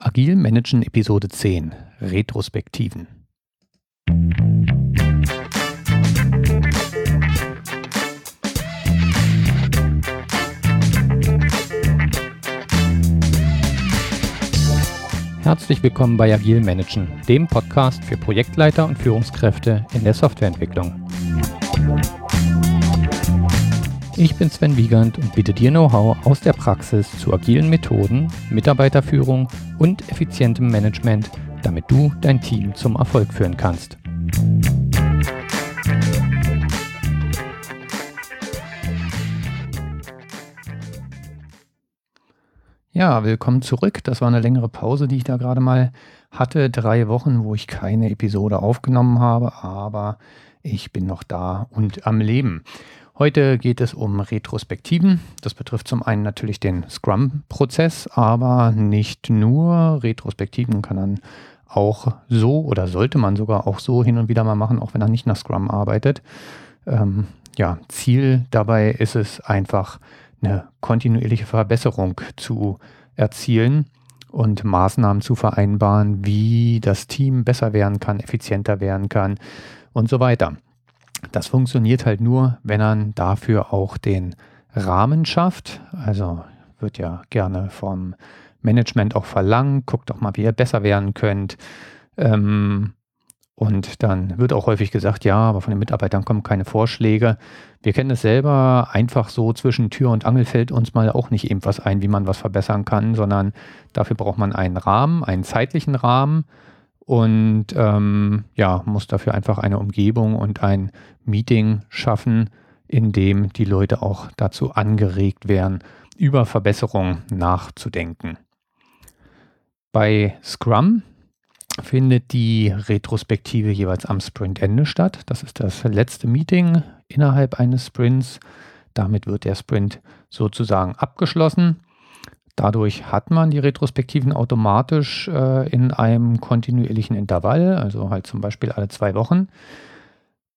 Agil Managen Episode 10 Retrospektiven. Herzlich willkommen bei Agil Managen, dem Podcast für Projektleiter und Führungskräfte in der Softwareentwicklung. Ich bin Sven Wiegand und biete dir Know-how aus der Praxis zu agilen Methoden, Mitarbeiterführung und effizientem Management, damit du dein Team zum Erfolg führen kannst. Ja, willkommen zurück. Das war eine längere Pause, die ich da gerade mal hatte. Drei Wochen, wo ich keine Episode aufgenommen habe, aber ich bin noch da und am Leben. Heute geht es um Retrospektiven. Das betrifft zum einen natürlich den Scrum-Prozess, aber nicht nur. Retrospektiven kann dann auch so oder sollte man sogar auch so hin und wieder mal machen, auch wenn er nicht nach Scrum arbeitet. Ähm, ja, Ziel dabei ist es einfach, eine kontinuierliche Verbesserung zu erzielen und Maßnahmen zu vereinbaren, wie das Team besser werden kann, effizienter werden kann und so weiter. Das funktioniert halt nur, wenn man dafür auch den Rahmen schafft. Also wird ja gerne vom Management auch verlangt, guckt doch mal, wie ihr besser werden könnt. Ähm, und dann wird auch häufig gesagt, ja, aber von den Mitarbeitern kommen keine Vorschläge. Wir kennen es selber, einfach so zwischen Tür und Angel fällt uns mal auch nicht eben was ein, wie man was verbessern kann, sondern dafür braucht man einen Rahmen, einen zeitlichen Rahmen und ähm, ja, muss dafür einfach eine Umgebung und ein Meeting schaffen, in dem die Leute auch dazu angeregt werden, über Verbesserungen nachzudenken. Bei Scrum findet die Retrospektive jeweils am Sprintende statt. Das ist das letzte Meeting innerhalb eines Sprints. Damit wird der Sprint sozusagen abgeschlossen. Dadurch hat man die Retrospektiven automatisch äh, in einem kontinuierlichen Intervall, also halt zum Beispiel alle zwei Wochen.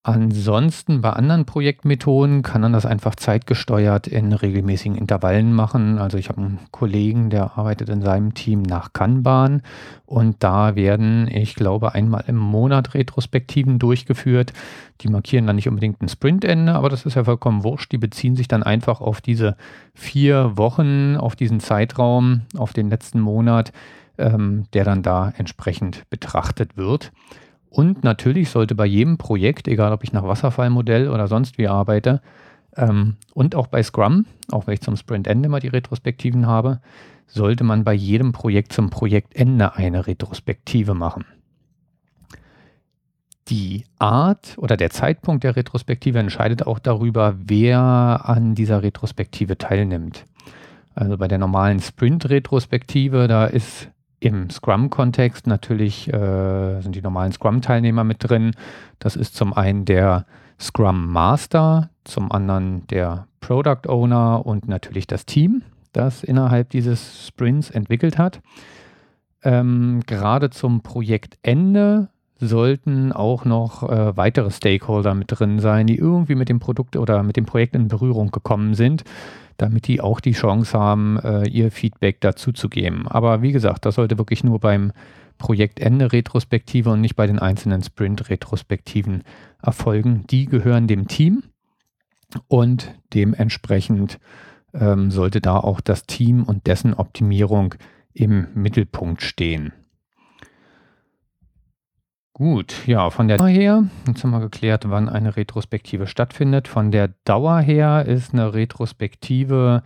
Ansonsten bei anderen Projektmethoden kann man das einfach zeitgesteuert in regelmäßigen Intervallen machen. Also ich habe einen Kollegen, der arbeitet in seinem Team nach Kanban und da werden, ich glaube, einmal im Monat Retrospektiven durchgeführt. Die markieren dann nicht unbedingt ein Sprintende, aber das ist ja vollkommen wurscht. Die beziehen sich dann einfach auf diese vier Wochen, auf diesen Zeitraum, auf den letzten Monat, ähm, der dann da entsprechend betrachtet wird. Und natürlich sollte bei jedem Projekt, egal ob ich nach Wasserfallmodell oder sonst wie arbeite, ähm, und auch bei Scrum, auch wenn ich zum Sprintende immer die Retrospektiven habe, sollte man bei jedem Projekt zum Projektende eine Retrospektive machen. Die Art oder der Zeitpunkt der Retrospektive entscheidet auch darüber, wer an dieser Retrospektive teilnimmt. Also bei der normalen Sprint-Retrospektive, da ist im Scrum-Kontext natürlich äh, sind die normalen Scrum-Teilnehmer mit drin. Das ist zum einen der Scrum Master, zum anderen der Product Owner und natürlich das Team, das innerhalb dieses Sprints entwickelt hat. Ähm, gerade zum Projektende sollten auch noch äh, weitere Stakeholder mit drin sein, die irgendwie mit dem Produkt oder mit dem Projekt in Berührung gekommen sind damit die auch die Chance haben, äh, ihr Feedback dazu zu geben. Aber wie gesagt, das sollte wirklich nur beim Projektende Retrospektive und nicht bei den einzelnen Sprint-Retrospektiven erfolgen. Die gehören dem Team und dementsprechend ähm, sollte da auch das Team und dessen Optimierung im Mittelpunkt stehen. Gut, ja, von der Dauer her, jetzt haben wir geklärt, wann eine Retrospektive stattfindet. Von der Dauer her ist eine Retrospektive,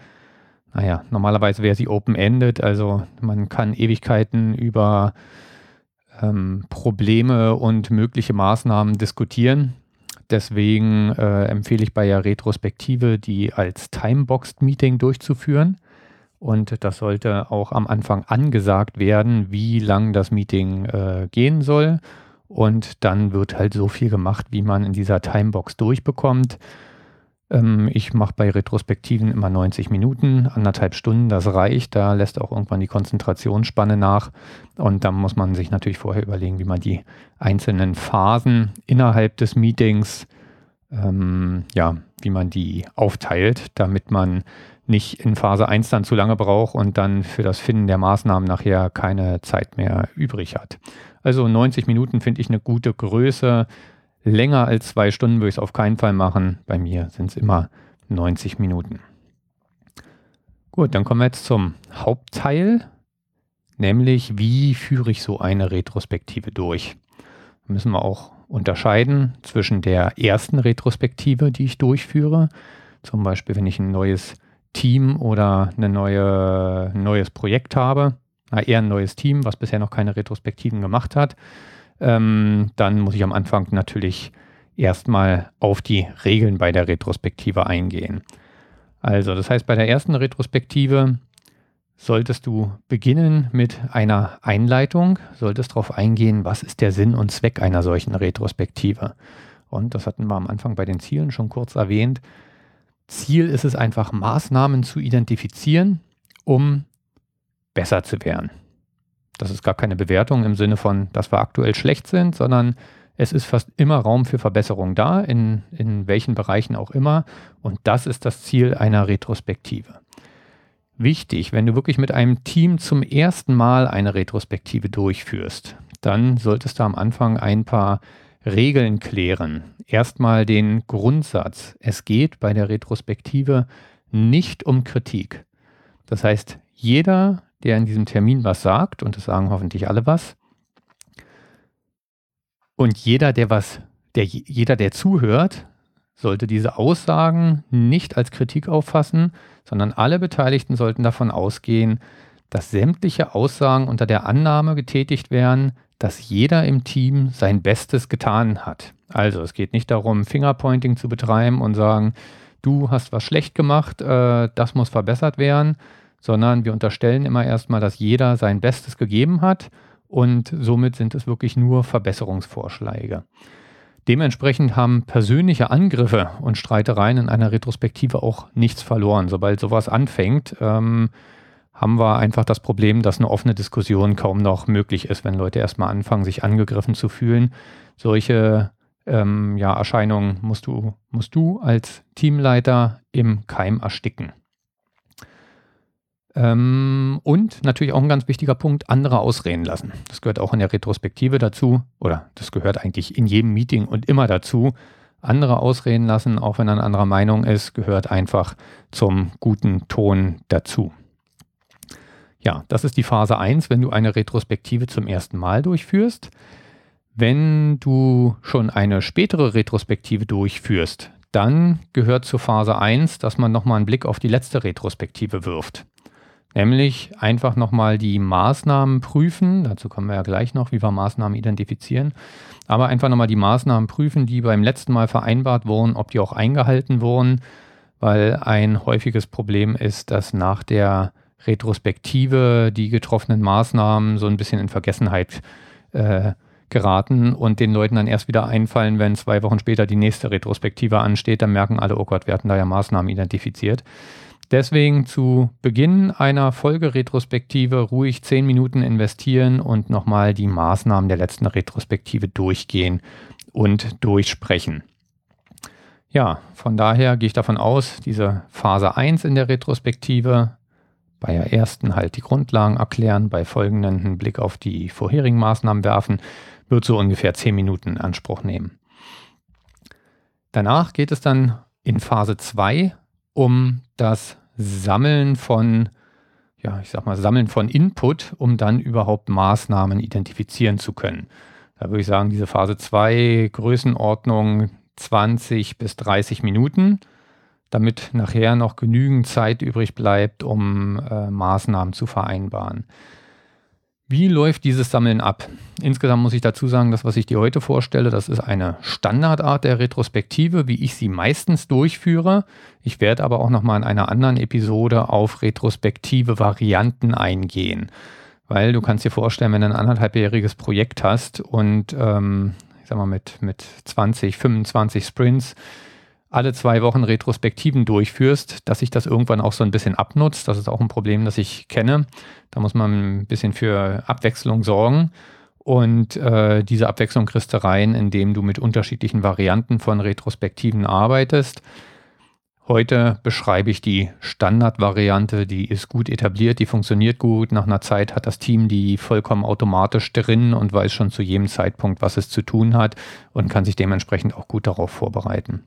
naja, normalerweise wäre sie open-ended, also man kann Ewigkeiten über ähm, Probleme und mögliche Maßnahmen diskutieren. Deswegen äh, empfehle ich bei der Retrospektive, die als Timeboxed Meeting durchzuführen. Und das sollte auch am Anfang angesagt werden, wie lang das Meeting äh, gehen soll und dann wird halt so viel gemacht, wie man in dieser Timebox durchbekommt. Ähm, ich mache bei Retrospektiven immer 90 Minuten, anderthalb Stunden, das reicht. Da lässt auch irgendwann die Konzentrationsspanne nach. Und dann muss man sich natürlich vorher überlegen, wie man die einzelnen Phasen innerhalb des Meetings, ähm, ja, wie man die aufteilt, damit man nicht in Phase 1 dann zu lange braucht und dann für das Finden der Maßnahmen nachher keine Zeit mehr übrig hat. Also 90 Minuten finde ich eine gute Größe. Länger als zwei Stunden würde ich es auf keinen Fall machen. Bei mir sind es immer 90 Minuten. Gut, dann kommen wir jetzt zum Hauptteil, nämlich wie führe ich so eine Retrospektive durch. Da müssen wir auch unterscheiden zwischen der ersten Retrospektive, die ich durchführe, zum Beispiel wenn ich ein neues Team oder eine neue, ein neues Projekt habe, eher ein neues Team, was bisher noch keine Retrospektiven gemacht hat, ähm, dann muss ich am Anfang natürlich erstmal auf die Regeln bei der Retrospektive eingehen. Also, das heißt, bei der ersten Retrospektive solltest du beginnen mit einer Einleitung, solltest darauf eingehen, was ist der Sinn und Zweck einer solchen Retrospektive. Und das hatten wir am Anfang bei den Zielen schon kurz erwähnt. Ziel ist es einfach, Maßnahmen zu identifizieren, um besser zu werden. Das ist gar keine Bewertung im Sinne von, dass wir aktuell schlecht sind, sondern es ist fast immer Raum für Verbesserung da, in, in welchen Bereichen auch immer. Und das ist das Ziel einer Retrospektive. Wichtig, wenn du wirklich mit einem Team zum ersten Mal eine Retrospektive durchführst, dann solltest du am Anfang ein paar Regeln klären. Erstmal den Grundsatz. Es geht bei der Retrospektive nicht um Kritik. Das heißt, jeder, der in diesem Termin was sagt, und das sagen hoffentlich alle was, und jeder, der was, der, jeder, der zuhört, sollte diese Aussagen nicht als Kritik auffassen, sondern alle Beteiligten sollten davon ausgehen, dass sämtliche Aussagen unter der Annahme getätigt werden, dass jeder im Team sein Bestes getan hat. Also es geht nicht darum, Fingerpointing zu betreiben und sagen, du hast was schlecht gemacht, äh, das muss verbessert werden, sondern wir unterstellen immer erstmal, dass jeder sein Bestes gegeben hat und somit sind es wirklich nur Verbesserungsvorschläge. Dementsprechend haben persönliche Angriffe und Streitereien in einer Retrospektive auch nichts verloren. Sobald sowas anfängt, ähm, haben wir einfach das Problem, dass eine offene Diskussion kaum noch möglich ist, wenn Leute erstmal anfangen, sich angegriffen zu fühlen. Solche ähm, ja, Erscheinungen musst du, musst du als Teamleiter im Keim ersticken. Ähm, und natürlich auch ein ganz wichtiger Punkt, andere ausreden lassen. Das gehört auch in der Retrospektive dazu, oder das gehört eigentlich in jedem Meeting und immer dazu. Andere ausreden lassen, auch wenn er eine andere Meinung ist, gehört einfach zum guten Ton dazu. Ja, das ist die Phase 1, wenn du eine Retrospektive zum ersten Mal durchführst. Wenn du schon eine spätere Retrospektive durchführst, dann gehört zur Phase 1, dass man nochmal einen Blick auf die letzte Retrospektive wirft. Nämlich einfach nochmal die Maßnahmen prüfen. Dazu kommen wir ja gleich noch, wie wir Maßnahmen identifizieren. Aber einfach nochmal die Maßnahmen prüfen, die beim letzten Mal vereinbart wurden, ob die auch eingehalten wurden. Weil ein häufiges Problem ist, dass nach der Retrospektive die getroffenen Maßnahmen so ein bisschen in Vergessenheit äh, geraten und den Leuten dann erst wieder einfallen, wenn zwei Wochen später die nächste Retrospektive ansteht. Dann merken alle, oh Gott, wir hatten da ja Maßnahmen identifiziert. Deswegen zu Beginn einer Folgeretrospektive ruhig zehn Minuten investieren und nochmal die Maßnahmen der letzten Retrospektive durchgehen und durchsprechen. Ja, von daher gehe ich davon aus, diese Phase 1 in der Retrospektive, bei der ersten halt die Grundlagen erklären, bei folgenden einen Blick auf die vorherigen Maßnahmen werfen, wird so ungefähr zehn Minuten in Anspruch nehmen. Danach geht es dann in Phase 2 um das Sammeln von, ja, ich sag mal, Sammeln von Input, um dann überhaupt Maßnahmen identifizieren zu können. Da würde ich sagen, diese Phase 2 Größenordnung 20 bis 30 Minuten, damit nachher noch genügend Zeit übrig bleibt, um äh, Maßnahmen zu vereinbaren. Wie läuft dieses Sammeln ab? Insgesamt muss ich dazu sagen, das, was ich dir heute vorstelle, das ist eine Standardart der Retrospektive, wie ich sie meistens durchführe. Ich werde aber auch nochmal in einer anderen Episode auf retrospektive Varianten eingehen. Weil du kannst dir vorstellen, wenn du ein anderthalbjähriges Projekt hast und ähm, ich sag mal mit, mit 20, 25 Sprints, alle zwei Wochen Retrospektiven durchführst, dass sich das irgendwann auch so ein bisschen abnutzt. Das ist auch ein Problem, das ich kenne. Da muss man ein bisschen für Abwechslung sorgen. Und äh, diese Abwechslung kriegst du rein, indem du mit unterschiedlichen Varianten von Retrospektiven arbeitest. Heute beschreibe ich die Standardvariante, die ist gut etabliert, die funktioniert gut. Nach einer Zeit hat das Team die vollkommen automatisch drin und weiß schon zu jedem Zeitpunkt, was es zu tun hat und kann sich dementsprechend auch gut darauf vorbereiten.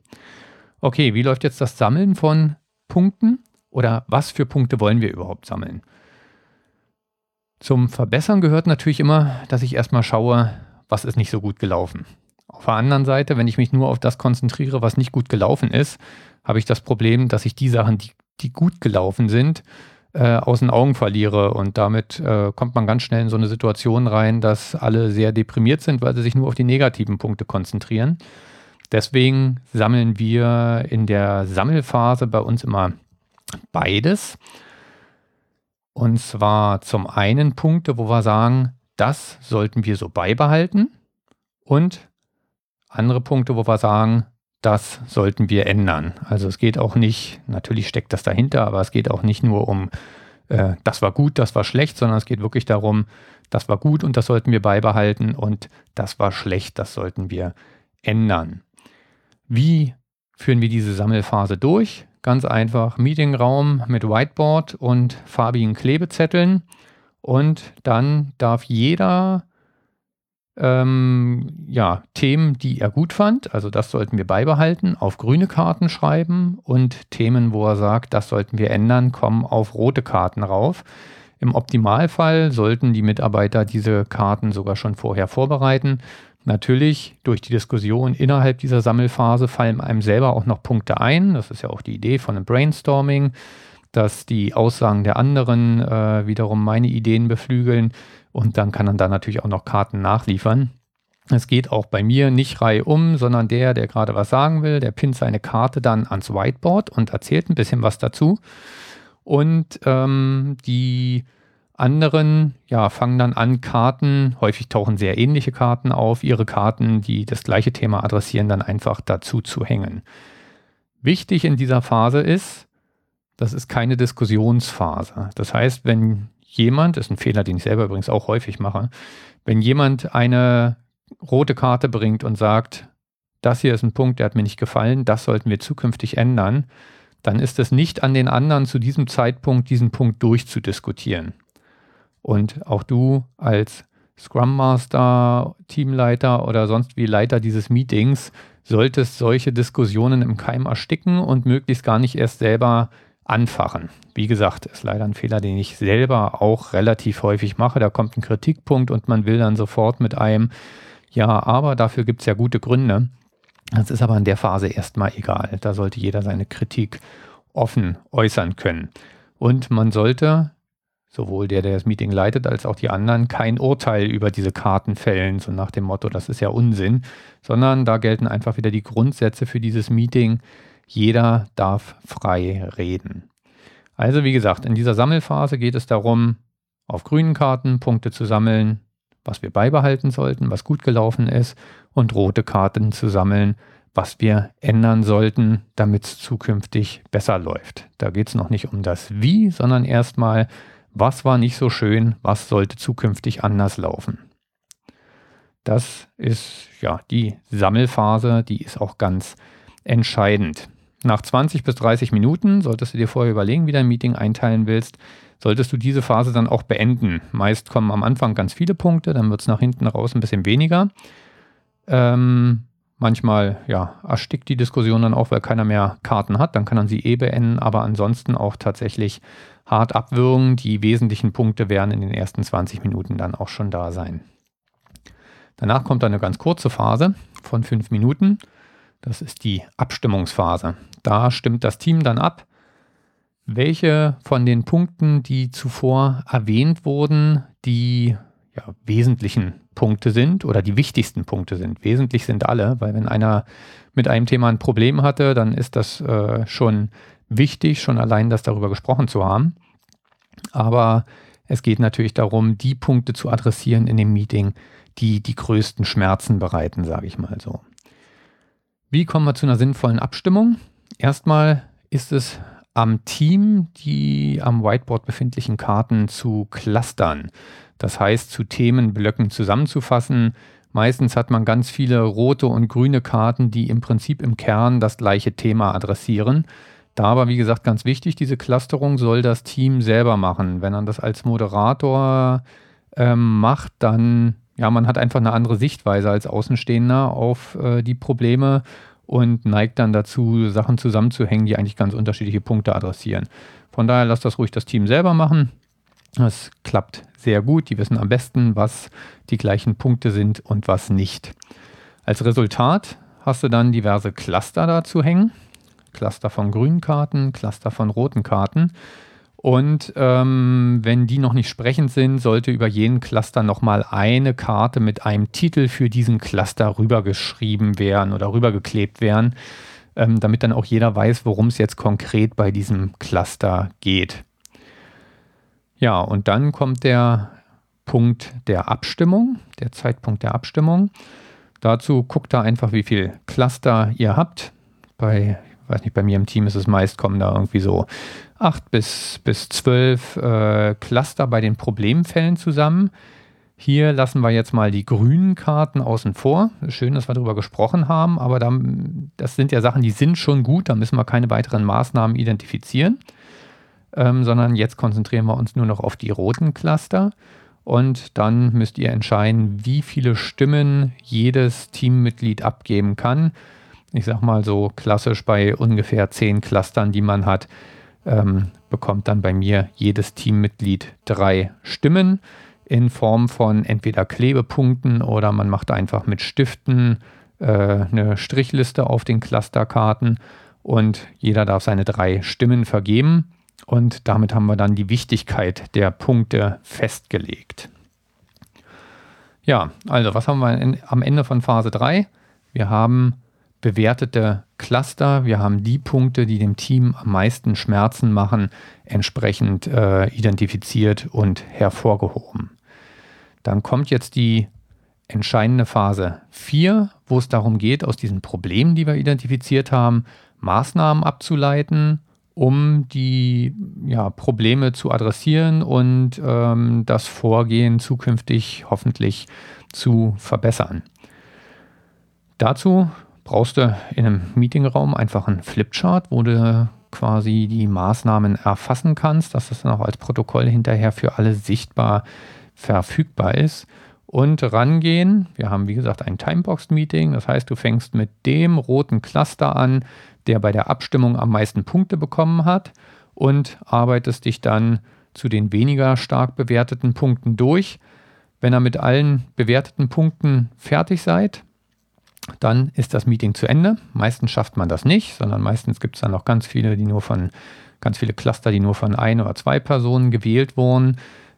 Okay, wie läuft jetzt das Sammeln von Punkten oder was für Punkte wollen wir überhaupt sammeln? Zum Verbessern gehört natürlich immer, dass ich erstmal schaue, was ist nicht so gut gelaufen. Auf der anderen Seite, wenn ich mich nur auf das konzentriere, was nicht gut gelaufen ist, habe ich das Problem, dass ich die Sachen, die, die gut gelaufen sind, äh, aus den Augen verliere. Und damit äh, kommt man ganz schnell in so eine Situation rein, dass alle sehr deprimiert sind, weil sie sich nur auf die negativen Punkte konzentrieren. Deswegen sammeln wir in der Sammelphase bei uns immer beides. Und zwar zum einen Punkte, wo wir sagen, das sollten wir so beibehalten. Und andere Punkte, wo wir sagen, das sollten wir ändern. Also es geht auch nicht, natürlich steckt das dahinter, aber es geht auch nicht nur um, äh, das war gut, das war schlecht, sondern es geht wirklich darum, das war gut und das sollten wir beibehalten und das war schlecht, das sollten wir ändern. Wie führen wir diese Sammelphase durch? Ganz einfach, Meetingraum mit Whiteboard und farbigen Klebezetteln und dann darf jeder ähm, ja, Themen, die er gut fand, also das sollten wir beibehalten, auf grüne Karten schreiben und Themen, wo er sagt, das sollten wir ändern, kommen auf rote Karten rauf. Im Optimalfall sollten die Mitarbeiter diese Karten sogar schon vorher vorbereiten. Natürlich, durch die Diskussion innerhalb dieser Sammelphase fallen einem selber auch noch Punkte ein. Das ist ja auch die Idee von einem Brainstorming, dass die Aussagen der anderen äh, wiederum meine Ideen beflügeln. Und dann kann man da natürlich auch noch Karten nachliefern. Es geht auch bei mir nicht reihum, sondern der, der gerade was sagen will, der pinnt seine Karte dann ans Whiteboard und erzählt ein bisschen was dazu. Und ähm, die anderen ja, fangen dann an, Karten, häufig tauchen sehr ähnliche Karten auf, ihre Karten, die das gleiche Thema adressieren, dann einfach dazu zu hängen. Wichtig in dieser Phase ist, das ist keine Diskussionsphase. Das heißt, wenn jemand, ist ein Fehler, den ich selber übrigens auch häufig mache, wenn jemand eine rote Karte bringt und sagt, das hier ist ein Punkt, der hat mir nicht gefallen, das sollten wir zukünftig ändern, dann ist es nicht an den anderen zu diesem Zeitpunkt, diesen Punkt durchzudiskutieren. Und auch du als Scrum Master, Teamleiter oder sonst wie Leiter dieses Meetings solltest solche Diskussionen im Keim ersticken und möglichst gar nicht erst selber anfachen. Wie gesagt, ist leider ein Fehler, den ich selber auch relativ häufig mache. Da kommt ein Kritikpunkt und man will dann sofort mit einem, ja, aber dafür gibt es ja gute Gründe. Das ist aber in der Phase erstmal egal. Da sollte jeder seine Kritik offen äußern können. Und man sollte, sowohl der, der das Meeting leitet, als auch die anderen, kein Urteil über diese Karten fällen, so nach dem Motto, das ist ja Unsinn, sondern da gelten einfach wieder die Grundsätze für dieses Meeting jeder darf frei reden. Also wie gesagt, in dieser Sammelphase geht es darum, auf grünen Karten Punkte zu sammeln, was wir beibehalten sollten, was gut gelaufen ist, und rote Karten zu sammeln, was wir ändern sollten, damit es zukünftig besser läuft. Da geht es noch nicht um das Wie, sondern erstmal, was war nicht so schön, was sollte zukünftig anders laufen. Das ist ja die Sammelphase, die ist auch ganz entscheidend. Nach 20 bis 30 Minuten solltest du dir vorher überlegen, wie dein Meeting einteilen willst. Solltest du diese Phase dann auch beenden. Meist kommen am Anfang ganz viele Punkte, dann wird es nach hinten raus ein bisschen weniger. Ähm, manchmal ja, erstickt die Diskussion dann auch, weil keiner mehr Karten hat. Dann kann man sie eh beenden, aber ansonsten auch tatsächlich hart abwürgen. Die wesentlichen Punkte werden in den ersten 20 Minuten dann auch schon da sein. Danach kommt eine ganz kurze Phase von 5 Minuten. Das ist die Abstimmungsphase. Da stimmt das Team dann ab, welche von den Punkten, die zuvor erwähnt wurden, die ja, wesentlichen Punkte sind oder die wichtigsten Punkte sind. Wesentlich sind alle, weil wenn einer mit einem Thema ein Problem hatte, dann ist das äh, schon wichtig, schon allein das darüber gesprochen zu haben. Aber es geht natürlich darum, die Punkte zu adressieren in dem Meeting, die die größten Schmerzen bereiten, sage ich mal so. Wie kommen wir zu einer sinnvollen Abstimmung? Erstmal ist es am Team, die am Whiteboard befindlichen Karten zu clustern. Das heißt, zu Themenblöcken zusammenzufassen. Meistens hat man ganz viele rote und grüne Karten, die im Prinzip im Kern das gleiche Thema adressieren. Da aber, wie gesagt, ganz wichtig, diese Clusterung soll das Team selber machen. Wenn man das als Moderator ähm, macht, dann, ja, man hat einfach eine andere Sichtweise als Außenstehender auf äh, die Probleme und neigt dann dazu, Sachen zusammenzuhängen, die eigentlich ganz unterschiedliche Punkte adressieren. Von daher lasst das ruhig das Team selber machen. Das klappt sehr gut. Die wissen am besten, was die gleichen Punkte sind und was nicht. Als Resultat hast du dann diverse Cluster dazu hängen. Cluster von grünen Karten, Cluster von roten Karten. Und ähm, wenn die noch nicht sprechend sind, sollte über jeden Cluster nochmal eine Karte mit einem Titel für diesen Cluster rübergeschrieben werden oder rübergeklebt werden, ähm, damit dann auch jeder weiß, worum es jetzt konkret bei diesem Cluster geht. Ja, und dann kommt der Punkt der Abstimmung, der Zeitpunkt der Abstimmung. Dazu guckt da einfach, wie viel Cluster ihr habt. Bei, weiß nicht, bei mir im Team ist es meist, kommen da irgendwie so acht bis, bis zwölf äh, Cluster bei den Problemfällen zusammen. Hier lassen wir jetzt mal die grünen Karten außen vor. Schön, dass wir darüber gesprochen haben, aber dann, das sind ja Sachen, die sind schon gut, da müssen wir keine weiteren Maßnahmen identifizieren, ähm, sondern jetzt konzentrieren wir uns nur noch auf die roten Cluster. Und dann müsst ihr entscheiden, wie viele Stimmen jedes Teammitglied abgeben kann. Ich sag mal so klassisch bei ungefähr zehn Clustern, die man hat, ähm, bekommt dann bei mir jedes Teammitglied drei Stimmen in Form von entweder Klebepunkten oder man macht einfach mit Stiften äh, eine Strichliste auf den Clusterkarten und jeder darf seine drei Stimmen vergeben. Und damit haben wir dann die Wichtigkeit der Punkte festgelegt. Ja, also was haben wir am Ende von Phase 3? Wir haben bewertete Cluster. Wir haben die Punkte, die dem Team am meisten Schmerzen machen, entsprechend äh, identifiziert und hervorgehoben. Dann kommt jetzt die entscheidende Phase 4, wo es darum geht, aus diesen Problemen, die wir identifiziert haben, Maßnahmen abzuleiten, um die ja, Probleme zu adressieren und ähm, das Vorgehen zukünftig hoffentlich zu verbessern. Dazu brauchst du in einem Meetingraum einfach einen Flipchart, wo du quasi die Maßnahmen erfassen kannst, dass das dann auch als Protokoll hinterher für alle sichtbar verfügbar ist. Und rangehen, wir haben wie gesagt ein Timebox-Meeting, das heißt, du fängst mit dem roten Cluster an, der bei der Abstimmung am meisten Punkte bekommen hat und arbeitest dich dann zu den weniger stark bewerteten Punkten durch. Wenn ihr mit allen bewerteten Punkten fertig seid, dann ist das Meeting zu Ende. Meistens schafft man das nicht, sondern meistens gibt es dann noch ganz viele, die nur von, ganz viele Cluster, die nur von ein oder zwei Personen gewählt wurden.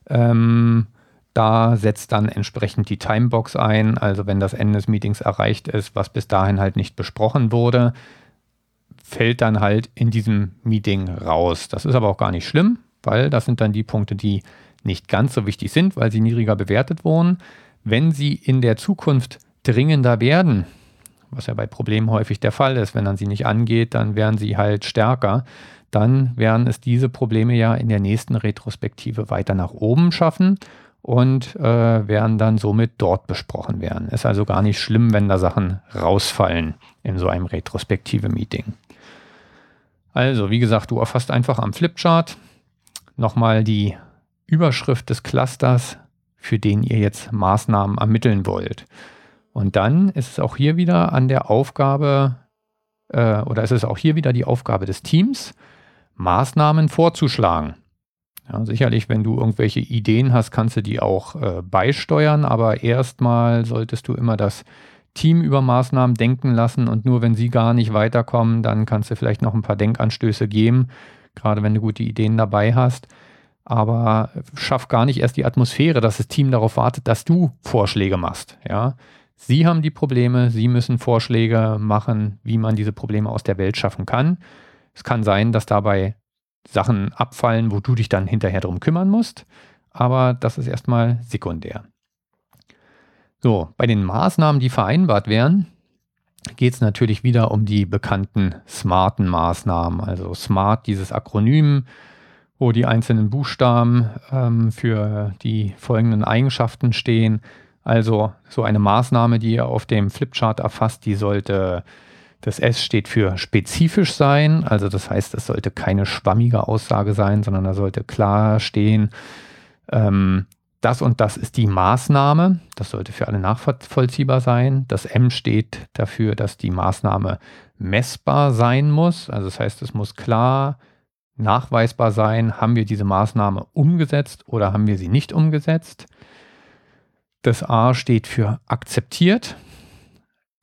Ähm, da setzt dann entsprechend die Timebox ein. Also wenn das Ende des Meetings erreicht ist, was bis dahin halt nicht besprochen wurde, fällt dann halt in diesem Meeting raus. Das ist aber auch gar nicht schlimm, weil das sind dann die Punkte, die nicht ganz so wichtig sind, weil sie niedriger bewertet wurden. Wenn sie in der Zukunft dringender werden, was ja bei Problemen häufig der Fall ist. Wenn man sie nicht angeht, dann werden sie halt stärker. Dann werden es diese Probleme ja in der nächsten Retrospektive weiter nach oben schaffen und äh, werden dann somit dort besprochen werden. Ist also gar nicht schlimm, wenn da Sachen rausfallen in so einem Retrospektive-Meeting. Also, wie gesagt, du erfasst einfach am Flipchart nochmal die Überschrift des Clusters, für den ihr jetzt Maßnahmen ermitteln wollt. Und dann ist es auch hier wieder an der Aufgabe, äh, oder ist es auch hier wieder die Aufgabe des Teams, Maßnahmen vorzuschlagen. Ja, sicherlich, wenn du irgendwelche Ideen hast, kannst du die auch äh, beisteuern, aber erstmal solltest du immer das Team über Maßnahmen denken lassen und nur wenn sie gar nicht weiterkommen, dann kannst du vielleicht noch ein paar Denkanstöße geben, gerade wenn du gute Ideen dabei hast. Aber schaff gar nicht erst die Atmosphäre, dass das Team darauf wartet, dass du Vorschläge machst. Ja, Sie haben die Probleme, Sie müssen Vorschläge machen, wie man diese Probleme aus der Welt schaffen kann. Es kann sein, dass dabei Sachen abfallen, wo du dich dann hinterher drum kümmern musst, aber das ist erstmal sekundär. So, bei den Maßnahmen, die vereinbart werden, geht es natürlich wieder um die bekannten smarten Maßnahmen. Also SMART, dieses Akronym, wo die einzelnen Buchstaben ähm, für die folgenden Eigenschaften stehen. Also so eine Maßnahme, die ihr auf dem Flipchart erfasst, die sollte Das S steht für spezifisch sein, also das heißt, es sollte keine schwammige Aussage sein, sondern da sollte klar stehen, ähm, das und das ist die Maßnahme. Das sollte für alle nachvollziehbar sein. Das M steht dafür, dass die Maßnahme messbar sein muss. Also das heißt, es muss klar nachweisbar sein, haben wir diese Maßnahme umgesetzt oder haben wir sie nicht umgesetzt. Das A steht für akzeptiert.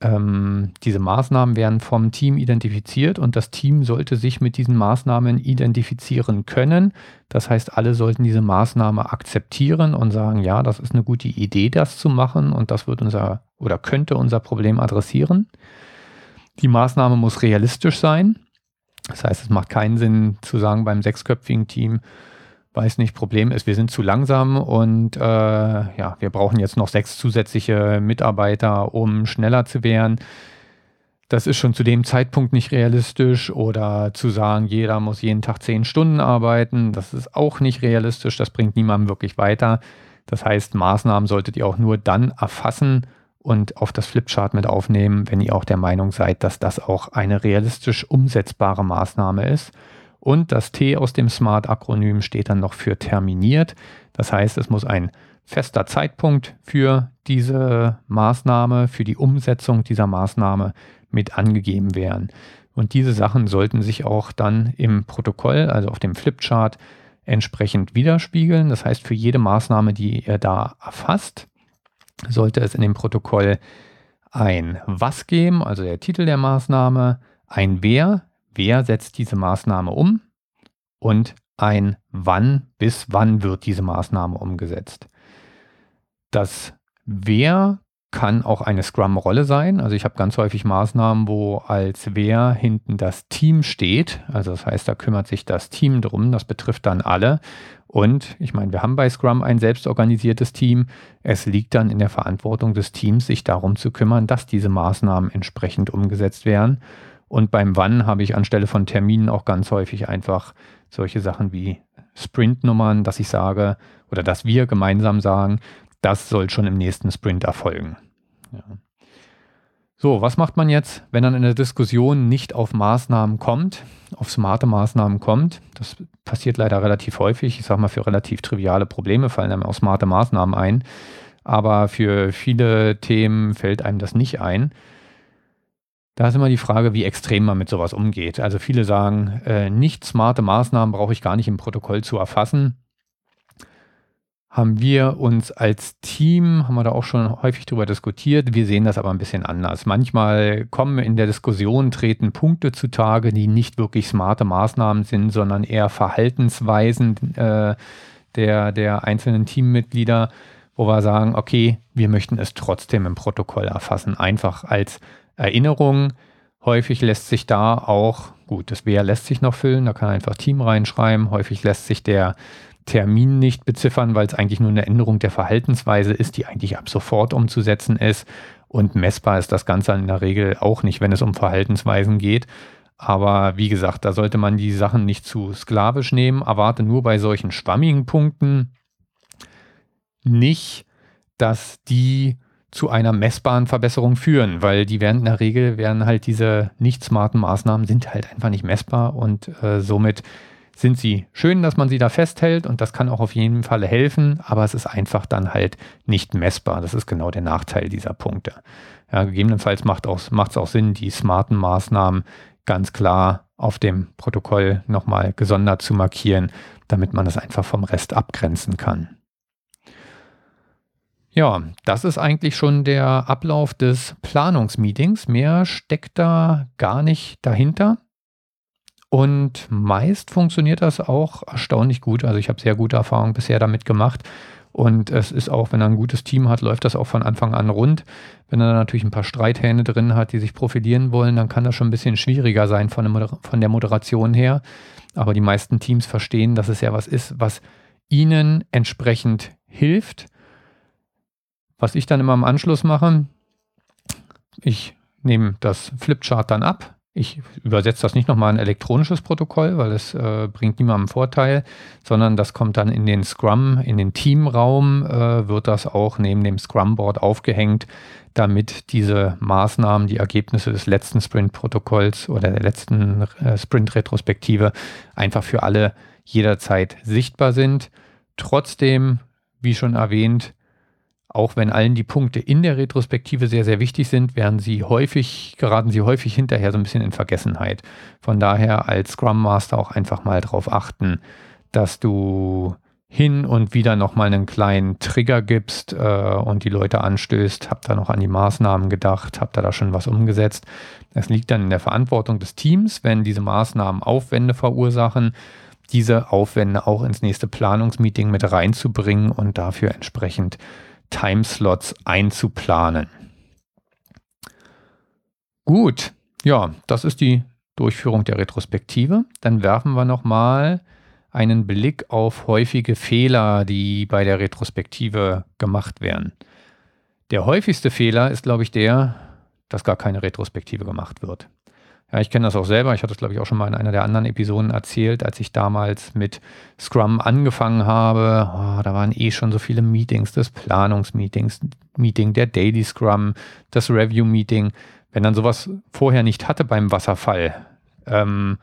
Ähm, diese Maßnahmen werden vom Team identifiziert und das Team sollte sich mit diesen Maßnahmen identifizieren können. Das heißt, alle sollten diese Maßnahme akzeptieren und sagen, ja, das ist eine gute Idee, das zu machen und das wird unser oder könnte unser Problem adressieren. Die Maßnahme muss realistisch sein. Das heißt, es macht keinen Sinn zu sagen beim sechsköpfigen Team, weiß nicht, Problem ist, wir sind zu langsam und äh, ja, wir brauchen jetzt noch sechs zusätzliche Mitarbeiter, um schneller zu werden. Das ist schon zu dem Zeitpunkt nicht realistisch oder zu sagen, jeder muss jeden Tag zehn Stunden arbeiten, das ist auch nicht realistisch, das bringt niemandem wirklich weiter. Das heißt, Maßnahmen solltet ihr auch nur dann erfassen und auf das Flipchart mit aufnehmen, wenn ihr auch der Meinung seid, dass das auch eine realistisch umsetzbare Maßnahme ist. Und das T aus dem SMART-Akronym steht dann noch für terminiert. Das heißt, es muss ein fester Zeitpunkt für diese Maßnahme, für die Umsetzung dieser Maßnahme mit angegeben werden. Und diese Sachen sollten sich auch dann im Protokoll, also auf dem Flipchart, entsprechend widerspiegeln. Das heißt, für jede Maßnahme, die ihr da erfasst, sollte es in dem Protokoll ein Was geben, also der Titel der Maßnahme, ein Wer, wer setzt diese Maßnahme um und ein wann bis wann wird diese Maßnahme umgesetzt. Das wer kann auch eine Scrum-Rolle sein. Also ich habe ganz häufig Maßnahmen, wo als wer hinten das Team steht. Also das heißt, da kümmert sich das Team drum. Das betrifft dann alle. Und ich meine, wir haben bei Scrum ein selbstorganisiertes Team. Es liegt dann in der Verantwortung des Teams, sich darum zu kümmern, dass diese Maßnahmen entsprechend umgesetzt werden. Und beim Wann habe ich anstelle von Terminen auch ganz häufig einfach solche Sachen wie Sprintnummern, dass ich sage oder dass wir gemeinsam sagen, das soll schon im nächsten Sprint erfolgen. Ja. So, was macht man jetzt, wenn dann in der Diskussion nicht auf Maßnahmen kommt, auf smarte Maßnahmen kommt? Das passiert leider relativ häufig. Ich sage mal, für relativ triviale Probleme fallen einem auch smarte Maßnahmen ein. Aber für viele Themen fällt einem das nicht ein. Da ist immer die Frage, wie extrem man mit sowas umgeht. Also viele sagen, äh, nicht smarte Maßnahmen brauche ich gar nicht im Protokoll zu erfassen. Haben wir uns als Team, haben wir da auch schon häufig drüber diskutiert, wir sehen das aber ein bisschen anders. Manchmal kommen in der Diskussion, treten Punkte zutage, die nicht wirklich smarte Maßnahmen sind, sondern eher Verhaltensweisen äh, der, der einzelnen Teammitglieder, wo wir sagen, okay, wir möchten es trotzdem im Protokoll erfassen, einfach als Erinnerungen. Häufig lässt sich da auch, gut, das Wer lässt sich noch füllen, da kann einfach Team reinschreiben. Häufig lässt sich der Termin nicht beziffern, weil es eigentlich nur eine Änderung der Verhaltensweise ist, die eigentlich ab sofort umzusetzen ist. Und messbar ist das Ganze in der Regel auch nicht, wenn es um Verhaltensweisen geht. Aber wie gesagt, da sollte man die Sachen nicht zu sklavisch nehmen. Erwarte nur bei solchen schwammigen Punkten nicht, dass die zu einer messbaren Verbesserung führen, weil die werden in der Regel, werden halt diese nicht smarten Maßnahmen sind halt einfach nicht messbar und äh, somit sind sie schön, dass man sie da festhält und das kann auch auf jeden Fall helfen, aber es ist einfach dann halt nicht messbar. Das ist genau der Nachteil dieser Punkte. Ja, gegebenenfalls macht es auch, auch Sinn, die smarten Maßnahmen ganz klar auf dem Protokoll nochmal gesondert zu markieren, damit man das einfach vom Rest abgrenzen kann. Ja, das ist eigentlich schon der Ablauf des Planungsmeetings. Mehr steckt da gar nicht dahinter. Und meist funktioniert das auch erstaunlich gut. Also ich habe sehr gute Erfahrungen bisher damit gemacht. Und es ist auch, wenn er ein gutes Team hat, läuft das auch von Anfang an rund. Wenn er natürlich ein paar Streithähne drin hat, die sich profilieren wollen, dann kann das schon ein bisschen schwieriger sein von der Moderation her. Aber die meisten Teams verstehen, dass es ja was ist, was ihnen entsprechend hilft was ich dann immer im Anschluss mache, ich nehme das Flipchart dann ab, ich übersetze das nicht nochmal ein elektronisches Protokoll, weil es äh, bringt niemandem Vorteil, sondern das kommt dann in den Scrum, in den Teamraum, äh, wird das auch neben dem Scrum-Board aufgehängt, damit diese Maßnahmen, die Ergebnisse des letzten Sprint-Protokolls oder der letzten äh, Sprint-Retrospektive einfach für alle jederzeit sichtbar sind. Trotzdem, wie schon erwähnt, auch wenn allen die Punkte in der Retrospektive sehr, sehr wichtig sind, werden sie häufig, geraten sie häufig hinterher so ein bisschen in Vergessenheit. Von daher als Scrum Master auch einfach mal darauf achten, dass du hin und wieder nochmal einen kleinen Trigger gibst äh, und die Leute anstößt, habt da noch an die Maßnahmen gedacht, habt da da schon was umgesetzt. Das liegt dann in der Verantwortung des Teams, wenn diese Maßnahmen Aufwände verursachen, diese Aufwände auch ins nächste Planungsmeeting mit reinzubringen und dafür entsprechend Timeslots einzuplanen. Gut, ja, das ist die Durchführung der Retrospektive. Dann werfen wir nochmal einen Blick auf häufige Fehler, die bei der Retrospektive gemacht werden. Der häufigste Fehler ist, glaube ich, der, dass gar keine Retrospektive gemacht wird. Ja, ich kenne das auch selber. Ich hatte es, glaube ich, auch schon mal in einer der anderen Episoden erzählt, als ich damals mit Scrum angefangen habe. Oh, da waren eh schon so viele Meetings, das Planungsmeetings, Meeting, der Daily Scrum, das Review-Meeting. Wenn dann sowas vorher nicht hatte beim Wasserfall, ähm,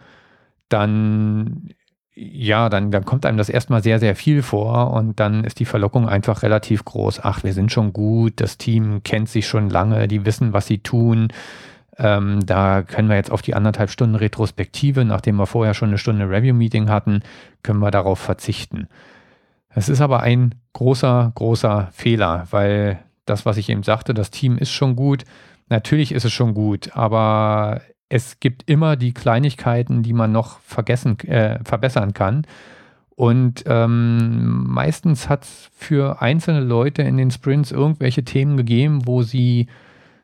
dann ja, dann, dann kommt einem das erstmal sehr, sehr viel vor und dann ist die Verlockung einfach relativ groß. Ach, wir sind schon gut, das Team kennt sich schon lange, die wissen, was sie tun. Ähm, da können wir jetzt auf die anderthalb Stunden Retrospektive, nachdem wir vorher schon eine Stunde Review-Meeting hatten, können wir darauf verzichten. Es ist aber ein großer, großer Fehler, weil das, was ich eben sagte, das Team ist schon gut. Natürlich ist es schon gut, aber es gibt immer die Kleinigkeiten, die man noch vergessen, äh, verbessern kann. Und ähm, meistens hat es für einzelne Leute in den Sprints irgendwelche Themen gegeben, wo sie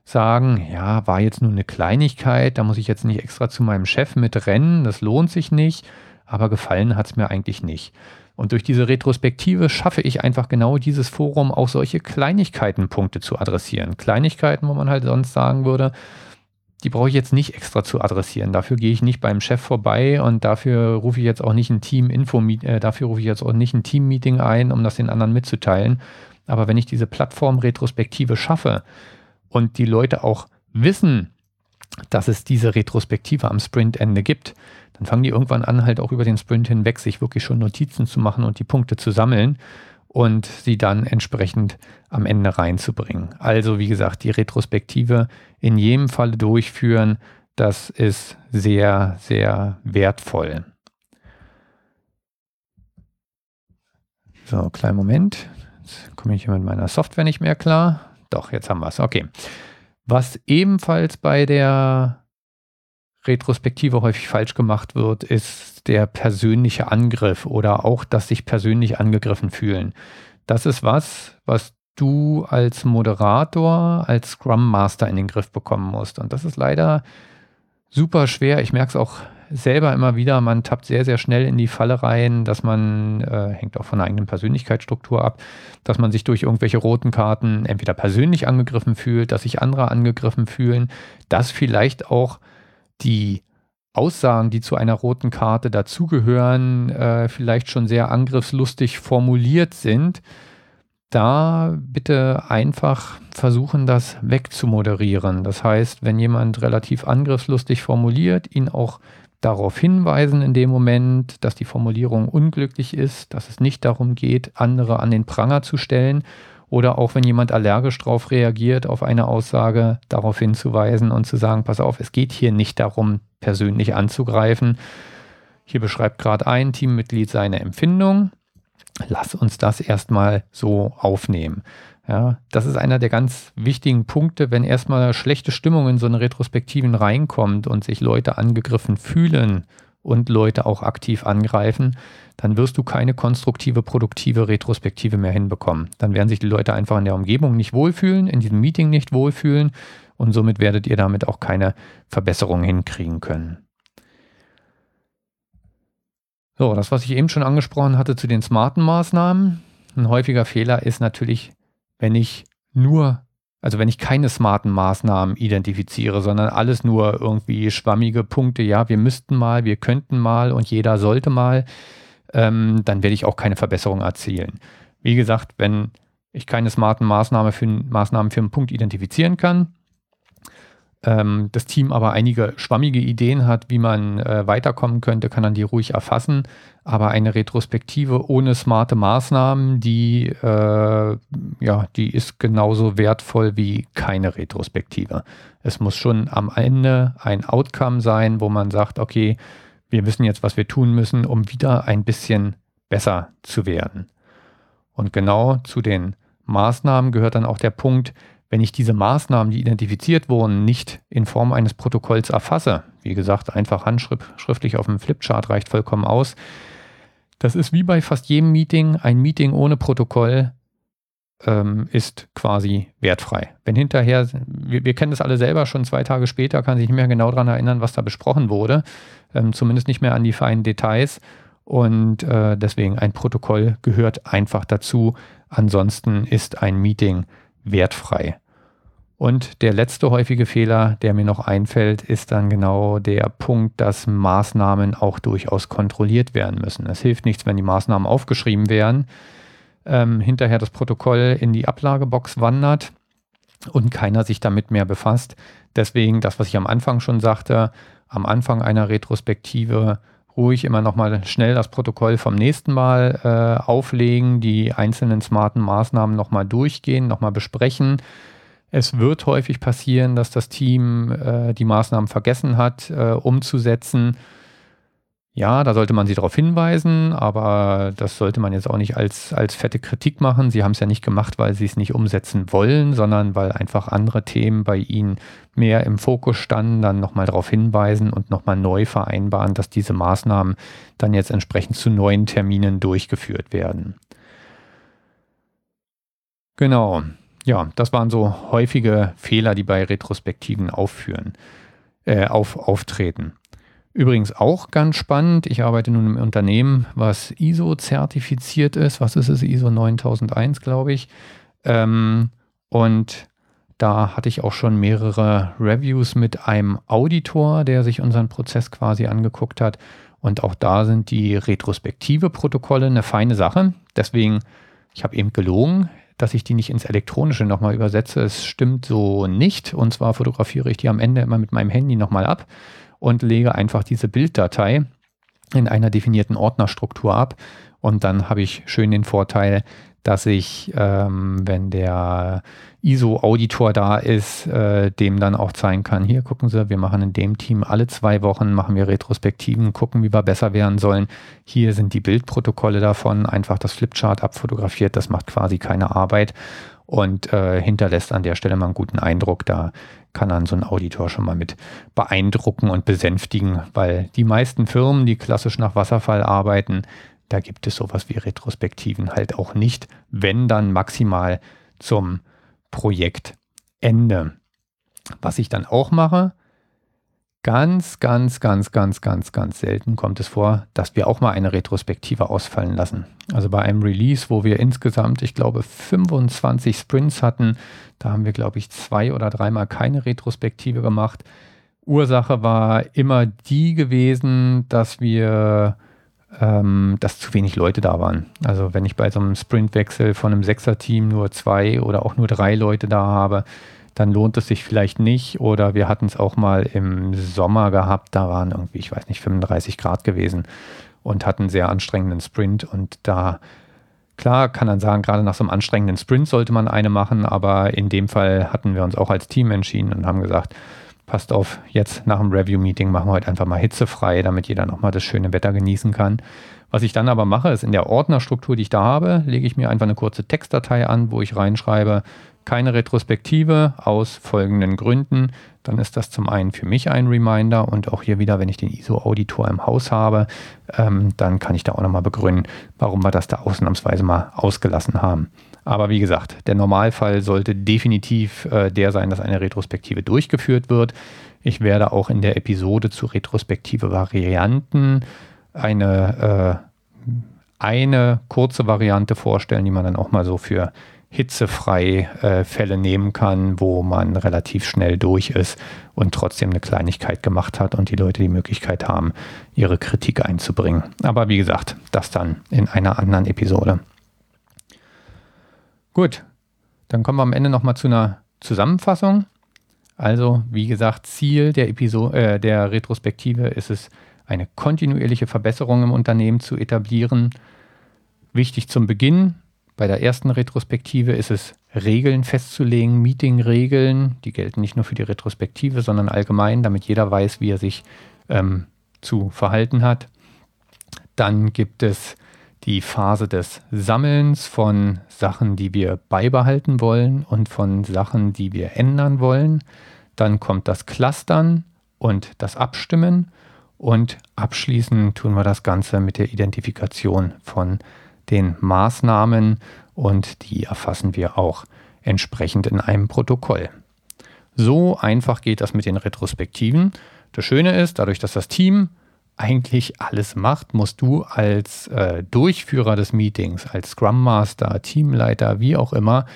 sagen, ja, war jetzt nur eine Kleinigkeit, da muss ich jetzt nicht extra zu meinem Chef mitrennen, das lohnt sich nicht, aber gefallen hat es mir eigentlich nicht. Und durch diese Retrospektive schaffe ich einfach genau dieses Forum, auch solche Kleinigkeitenpunkte zu adressieren. Kleinigkeiten, wo man halt sonst sagen würde, die brauche ich jetzt nicht extra zu adressieren. Dafür gehe ich nicht beim Chef vorbei und dafür rufe ich jetzt auch nicht ein Team-Info, äh, dafür rufe ich jetzt auch nicht ein Team-Meeting ein, um das den anderen mitzuteilen. Aber wenn ich diese Plattform-Retrospektive schaffe, und die Leute auch wissen, dass es diese Retrospektive am Sprintende gibt, dann fangen die irgendwann an, halt auch über den Sprint hinweg sich wirklich schon Notizen zu machen und die Punkte zu sammeln und sie dann entsprechend am Ende reinzubringen. Also wie gesagt, die Retrospektive in jedem Falle durchführen, das ist sehr, sehr wertvoll. So, kleinen Moment. Jetzt komme ich hier mit meiner Software nicht mehr klar. Doch, jetzt haben wir es. Okay. Was ebenfalls bei der Retrospektive häufig falsch gemacht wird, ist der persönliche Angriff oder auch das sich persönlich angegriffen fühlen. Das ist was, was du als Moderator, als Scrum Master in den Griff bekommen musst. Und das ist leider super schwer. Ich merke es auch selber immer wieder, man tappt sehr, sehr schnell in die Falle rein, dass man, äh, hängt auch von der eigenen Persönlichkeitsstruktur ab, dass man sich durch irgendwelche roten Karten entweder persönlich angegriffen fühlt, dass sich andere angegriffen fühlen, dass vielleicht auch die Aussagen, die zu einer roten Karte dazugehören, äh, vielleicht schon sehr angriffslustig formuliert sind. Da bitte einfach versuchen, das wegzumoderieren. Das heißt, wenn jemand relativ angriffslustig formuliert, ihn auch darauf hinweisen in dem Moment, dass die Formulierung unglücklich ist, dass es nicht darum geht, andere an den Pranger zu stellen oder auch wenn jemand allergisch darauf reagiert, auf eine Aussage darauf hinzuweisen und zu sagen, pass auf, es geht hier nicht darum, persönlich anzugreifen. Hier beschreibt gerade ein Teammitglied seine Empfindung. Lass uns das erstmal so aufnehmen. Ja, das ist einer der ganz wichtigen Punkte, wenn erstmal schlechte Stimmung in so eine Retrospektiven reinkommt und sich Leute angegriffen fühlen und Leute auch aktiv angreifen, dann wirst du keine konstruktive, produktive Retrospektive mehr hinbekommen. Dann werden sich die Leute einfach in der Umgebung nicht wohlfühlen, in diesem Meeting nicht wohlfühlen und somit werdet ihr damit auch keine Verbesserung hinkriegen können. So, das, was ich eben schon angesprochen hatte zu den smarten Maßnahmen. Ein häufiger Fehler ist natürlich wenn ich nur also wenn ich keine smarten Maßnahmen identifiziere, sondern alles nur irgendwie schwammige Punkte, ja, wir müssten mal, wir könnten mal und jeder sollte mal, ähm, dann werde ich auch keine Verbesserung erzielen. Wie gesagt, wenn ich keine smarten Maßnahmen für, Maßnahmen für einen Punkt identifizieren kann, ähm, das Team aber einige schwammige Ideen hat, wie man äh, weiterkommen könnte, kann man die ruhig erfassen. Aber eine Retrospektive ohne smarte Maßnahmen, die, äh, ja, die ist genauso wertvoll wie keine Retrospektive. Es muss schon am Ende ein Outcome sein, wo man sagt, okay, wir wissen jetzt, was wir tun müssen, um wieder ein bisschen besser zu werden. Und genau zu den Maßnahmen gehört dann auch der Punkt, wenn ich diese Maßnahmen, die identifiziert wurden, nicht in Form eines Protokolls erfasse, wie gesagt, einfach handschriftlich auf dem Flipchart reicht vollkommen aus. Das ist wie bei fast jedem Meeting. Ein Meeting ohne Protokoll ähm, ist quasi wertfrei. Wenn hinterher, wir, wir, kennen das alle selber, schon zwei Tage später kann sich nicht mehr genau daran erinnern, was da besprochen wurde, ähm, zumindest nicht mehr an die feinen Details. Und äh, deswegen ein Protokoll gehört einfach dazu. Ansonsten ist ein Meeting wertfrei. Und der letzte häufige Fehler, der mir noch einfällt, ist dann genau der Punkt, dass Maßnahmen auch durchaus kontrolliert werden müssen. Es hilft nichts, wenn die Maßnahmen aufgeschrieben werden, ähm, hinterher das Protokoll in die Ablagebox wandert und keiner sich damit mehr befasst. Deswegen das, was ich am Anfang schon sagte, am Anfang einer Retrospektive ruhig immer nochmal schnell das Protokoll vom nächsten Mal äh, auflegen, die einzelnen smarten Maßnahmen nochmal durchgehen, nochmal besprechen es wird häufig passieren, dass das Team äh, die Maßnahmen vergessen hat, äh, umzusetzen. Ja, da sollte man sie darauf hinweisen, aber das sollte man jetzt auch nicht als, als fette Kritik machen. Sie haben es ja nicht gemacht, weil sie es nicht umsetzen wollen, sondern weil einfach andere Themen bei ihnen mehr im Fokus standen, dann nochmal darauf hinweisen und nochmal neu vereinbaren, dass diese Maßnahmen dann jetzt entsprechend zu neuen Terminen durchgeführt werden. Genau ja, das waren so häufige Fehler, die bei Retrospektiven aufführen, äh, auf, auftreten. Übrigens auch ganz spannend, ich arbeite nun im Unternehmen, was ISO-zertifiziert ist. Was ist es? ISO 9001, glaube ich. Ähm, und da hatte ich auch schon mehrere Reviews mit einem Auditor, der sich unseren Prozess quasi angeguckt hat. Und auch da sind die retrospektive Protokolle eine feine Sache. Deswegen, ich habe eben gelogen dass ich die nicht ins Elektronische nochmal übersetze. Es stimmt so nicht. Und zwar fotografiere ich die am Ende immer mit meinem Handy nochmal ab und lege einfach diese Bilddatei in einer definierten Ordnerstruktur ab. Und dann habe ich schön den Vorteil, dass ich, ähm, wenn der ISO-Auditor da ist, äh, dem dann auch zeigen kann, hier gucken Sie, wir machen in dem Team alle zwei Wochen, machen wir Retrospektiven, gucken, wie wir besser werden sollen. Hier sind die Bildprotokolle davon, einfach das Flipchart abfotografiert, das macht quasi keine Arbeit und äh, hinterlässt an der Stelle mal einen guten Eindruck. Da kann dann so ein Auditor schon mal mit beeindrucken und besänftigen, weil die meisten Firmen, die klassisch nach Wasserfall arbeiten, da gibt es sowas wie Retrospektiven halt auch nicht, wenn dann maximal zum Projektende. Was ich dann auch mache, ganz, ganz, ganz, ganz, ganz, ganz selten kommt es vor, dass wir auch mal eine Retrospektive ausfallen lassen. Also bei einem Release, wo wir insgesamt, ich glaube, 25 Sprints hatten, da haben wir, glaube ich, zwei oder dreimal keine Retrospektive gemacht. Ursache war immer die gewesen, dass wir ähm, dass zu wenig Leute da waren. Also wenn ich bei so einem Sprintwechsel von einem Sechser-Team nur zwei oder auch nur drei Leute da habe, dann lohnt es sich vielleicht nicht. Oder wir hatten es auch mal im Sommer gehabt, da waren irgendwie, ich weiß nicht, 35 Grad gewesen und hatten einen sehr anstrengenden Sprint. Und da, klar, kann man sagen, gerade nach so einem anstrengenden Sprint sollte man eine machen, aber in dem Fall hatten wir uns auch als Team entschieden und haben gesagt, passt auf, jetzt nach dem Review-Meeting machen wir heute einfach mal hitzefrei, damit jeder nochmal das schöne Wetter genießen kann. Was ich dann aber mache, ist in der Ordnerstruktur, die ich da habe, lege ich mir einfach eine kurze Textdatei an, wo ich reinschreibe, keine Retrospektive aus folgenden Gründen. Dann ist das zum einen für mich ein Reminder und auch hier wieder, wenn ich den ISO-Auditor im Haus habe, ähm, dann kann ich da auch nochmal begründen, warum wir das da ausnahmsweise mal ausgelassen haben. Aber wie gesagt, der Normalfall sollte definitiv äh, der sein, dass eine Retrospektive durchgeführt wird. Ich werde auch in der Episode zu retrospektive Varianten eine, äh, eine kurze Variante vorstellen, die man dann auch mal so für hitzefrei äh, Fälle nehmen kann, wo man relativ schnell durch ist und trotzdem eine Kleinigkeit gemacht hat und die Leute die Möglichkeit haben, ihre Kritik einzubringen. Aber wie gesagt, das dann in einer anderen Episode. Gut, dann kommen wir am Ende nochmal zu einer Zusammenfassung. Also, wie gesagt, Ziel der, Episode, äh, der Retrospektive ist es, eine kontinuierliche Verbesserung im Unternehmen zu etablieren. Wichtig zum Beginn, bei der ersten Retrospektive ist es, Regeln festzulegen, Meeting-Regeln, die gelten nicht nur für die Retrospektive, sondern allgemein, damit jeder weiß, wie er sich ähm, zu verhalten hat. Dann gibt es die Phase des Sammelns von Sachen, die wir beibehalten wollen und von Sachen, die wir ändern wollen. Dann kommt das Clustern und das Abstimmen und abschließend tun wir das Ganze mit der Identifikation von den Maßnahmen und die erfassen wir auch entsprechend in einem Protokoll. So einfach geht das mit den Retrospektiven. Das Schöne ist, dadurch, dass das Team eigentlich alles macht, musst du als äh, Durchführer des Meetings, als Scrum Master, Teamleiter, wie auch immer,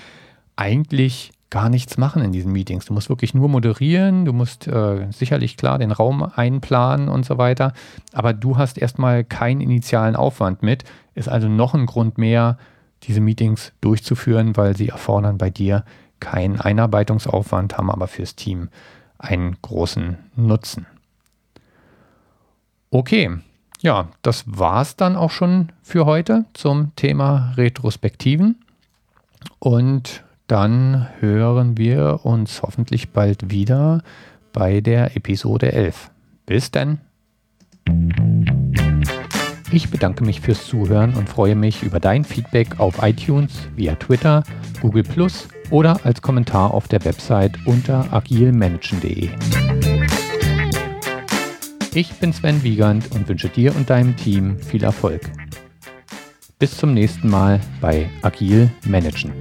eigentlich gar nichts machen in diesen Meetings. Du musst wirklich nur moderieren, du musst äh, sicherlich klar den Raum einplanen und so weiter, aber du hast erstmal keinen initialen Aufwand mit, ist also noch ein Grund mehr, diese Meetings durchzuführen, weil sie erfordern bei dir keinen Einarbeitungsaufwand, haben aber fürs Team einen großen Nutzen. Okay, ja, das war es dann auch schon für heute zum Thema Retrospektiven. Und dann hören wir uns hoffentlich bald wieder bei der Episode 11. Bis dann. Ich bedanke mich fürs Zuhören und freue mich über dein Feedback auf iTunes, via Twitter, Google Plus oder als Kommentar auf der Website unter agilmanagen.de. Ich bin Sven Wiegand und wünsche dir und deinem Team viel Erfolg. Bis zum nächsten Mal bei Agil Managen.